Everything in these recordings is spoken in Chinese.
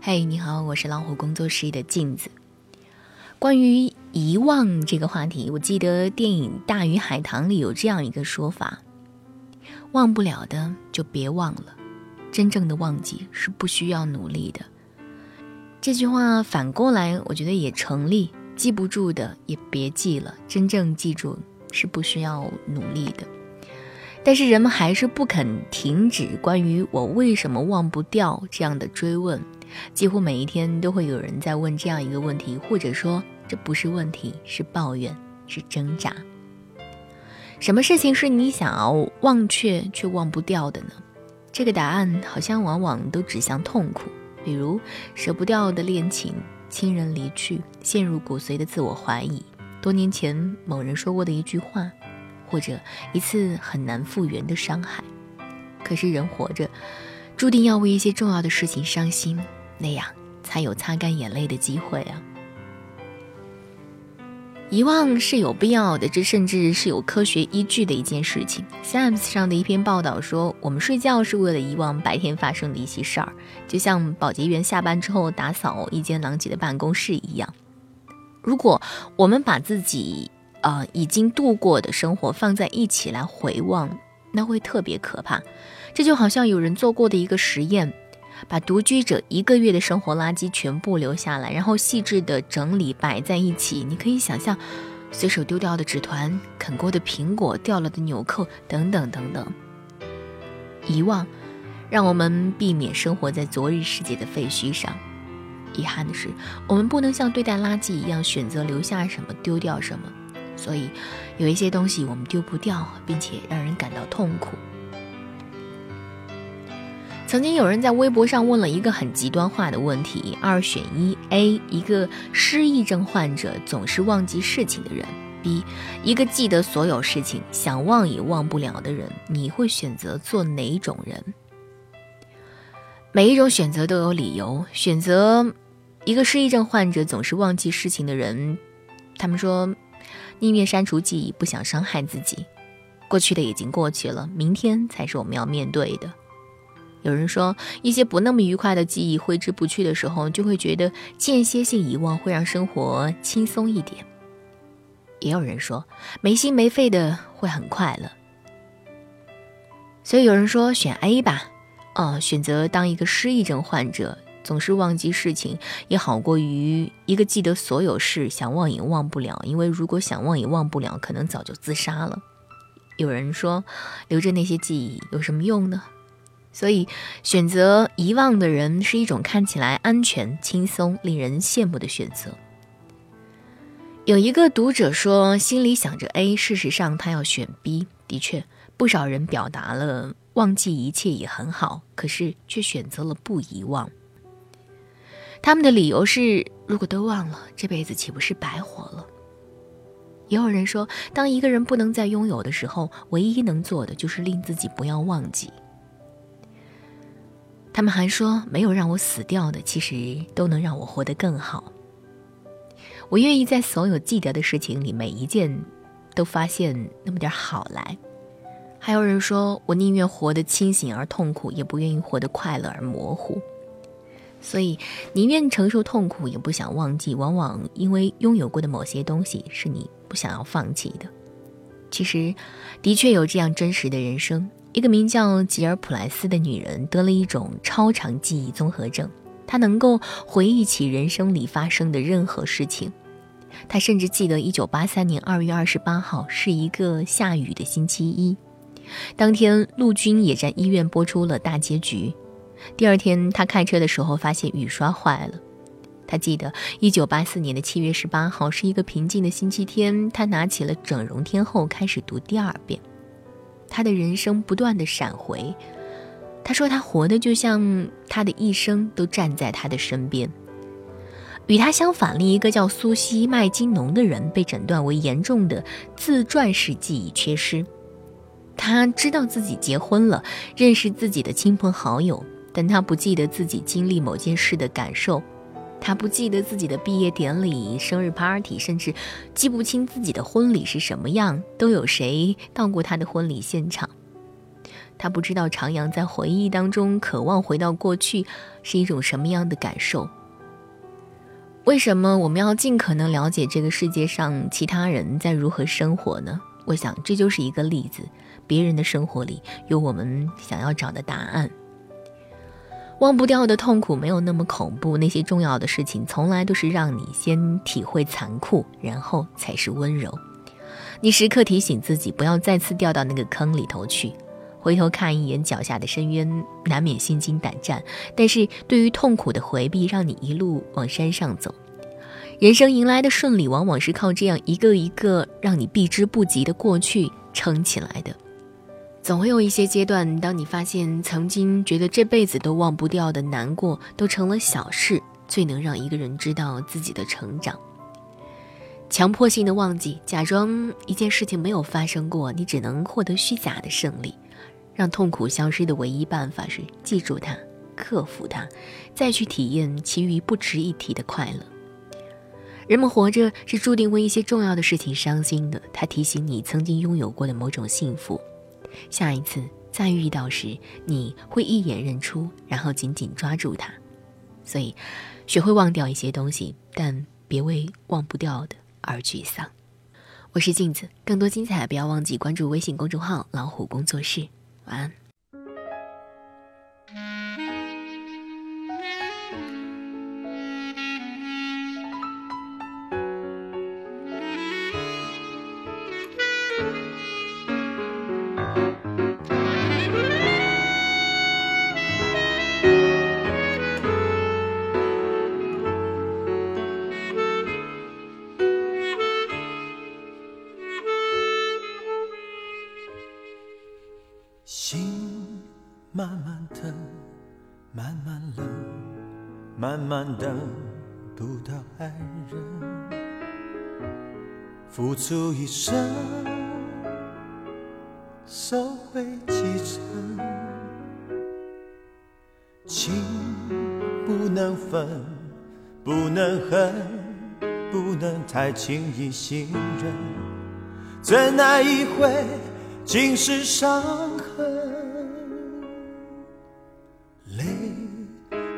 嘿，你好，我是老虎工作室的镜子。关于遗忘这个话题，我记得电影《大鱼海棠》里有这样一个说法：忘不了的就别忘了，真正的忘记是不需要努力的。这句话反过来，我觉得也成立。记不住的也别记了，真正记住是不需要努力的。但是人们还是不肯停止关于我为什么忘不掉这样的追问。几乎每一天都会有人在问这样一个问题，或者说这不是问题，是抱怨，是挣扎。什么事情是你想要忘却却忘不掉的呢？这个答案好像往往都指向痛苦，比如舍不掉的恋情。亲人离去，陷入骨髓的自我怀疑，多年前某人说过的一句话，或者一次很难复原的伤害。可是人活着，注定要为一些重要的事情伤心，那样才有擦干眼泪的机会啊。遗忘是有必要的，这甚至是有科学依据的一件事情。Science 上的一篇报道说，我们睡觉是为了遗忘白天发生的一些事儿，就像保洁员下班之后打扫一间狼藉的办公室一样。如果我们把自己呃已经度过的生活放在一起来回望，那会特别可怕。这就好像有人做过的一个实验。把独居者一个月的生活垃圾全部留下来，然后细致的整理摆在一起。你可以想象，随手丢掉的纸团、啃过的苹果、掉了的纽扣等等等等。遗忘，让我们避免生活在昨日世界的废墟上。遗憾的是，我们不能像对待垃圾一样选择留下什么丢掉什么，所以有一些东西我们丢不掉，并且让人感到痛苦。曾经有人在微博上问了一个很极端化的问题：二选一，A 一个失忆症患者总是忘记事情的人，B 一个记得所有事情想忘也忘不了的人，你会选择做哪种人？每一种选择都有理由。选择一个失忆症患者总是忘记事情的人，他们说宁愿删除记忆，不想伤害自己。过去的已经过去了，明天才是我们要面对的。有人说，一些不那么愉快的记忆挥之不去的时候，就会觉得间歇性遗忘会让生活轻松一点。也有人说，没心没肺的会很快乐。所以有人说选 A 吧，哦，选择当一个失忆症患者，总是忘记事情，也好过于一个记得所有事，想忘也忘不了。因为如果想忘也忘不了，可能早就自杀了。有人说，留着那些记忆有什么用呢？所以，选择遗忘的人是一种看起来安全、轻松、令人羡慕的选择。有一个读者说，心里想着 A，事实上他要选 B。的确，不少人表达了忘记一切也很好，可是却选择了不遗忘。他们的理由是：如果都忘了，这辈子岂不是白活了？也有人说，当一个人不能再拥有的时候，唯一能做的就是令自己不要忘记。他们还说，没有让我死掉的，其实都能让我活得更好。我愿意在所有记得的事情里，每一件都发现那么点好来。还有人说，我宁愿活得清醒而痛苦，也不愿意活得快乐而模糊。所以，宁愿承受痛苦，也不想忘记。往往因为拥有过的某些东西，是你不想要放弃的。其实，的确有这样真实的人生。一个名叫吉尔普莱斯的女人得了一种超长记忆综合症，她能够回忆起人生里发生的任何事情。她甚至记得1983年2月28号是一个下雨的星期一，当天陆军野战医院播出了大结局。第二天，她开车的时候发现雨刷坏了。她记得1984年的7月18号是一个平静的星期天，她拿起了《整容天后》开始读第二遍。他的人生不断的闪回，他说他活的就像他的一生都站在他的身边。与他相反，另一个叫苏西麦金农的人被诊断为严重的自传式记忆缺失。他知道自己结婚了，认识自己的亲朋好友，但他不记得自己经历某件事的感受。他不记得自己的毕业典礼、生日 party，甚至记不清自己的婚礼是什么样，都有谁到过他的婚礼现场。他不知道徜徉在回忆当中，渴望回到过去是一种什么样的感受。为什么我们要尽可能了解这个世界上其他人在如何生活呢？我想这就是一个例子，别人的生活里有我们想要找的答案。忘不掉的痛苦没有那么恐怖，那些重要的事情从来都是让你先体会残酷，然后才是温柔。你时刻提醒自己，不要再次掉到那个坑里头去。回头看一眼脚下的深渊，难免心惊胆战。但是对于痛苦的回避，让你一路往山上走。人生迎来的顺利，往往是靠这样一个一个让你避之不及的过去撑起来的。总会有一些阶段，当你发现曾经觉得这辈子都忘不掉的难过，都成了小事，最能让一个人知道自己的成长。强迫性的忘记，假装一件事情没有发生过，你只能获得虚假的胜利。让痛苦消失的唯一办法是记住它，克服它，再去体验其余不值一提的快乐。人们活着是注定为一些重要的事情伤心的，它提醒你曾经拥有过的某种幸福。下一次再遇到时，你会一眼认出，然后紧紧抓住它。所以，学会忘掉一些东西，但别为忘不掉的。而沮丧。我是镜子，更多精彩不要忘记关注微信公众号“老虎工作室”。晚安。慢慢冷，慢慢等不到爱人。付出一生，收回几成。情不能分，不能恨，不能太轻易信任。怎奈一回，尽是伤痕。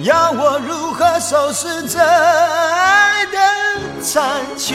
要我如何收拾这爱的残缺？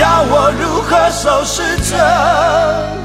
要我如何收拾这？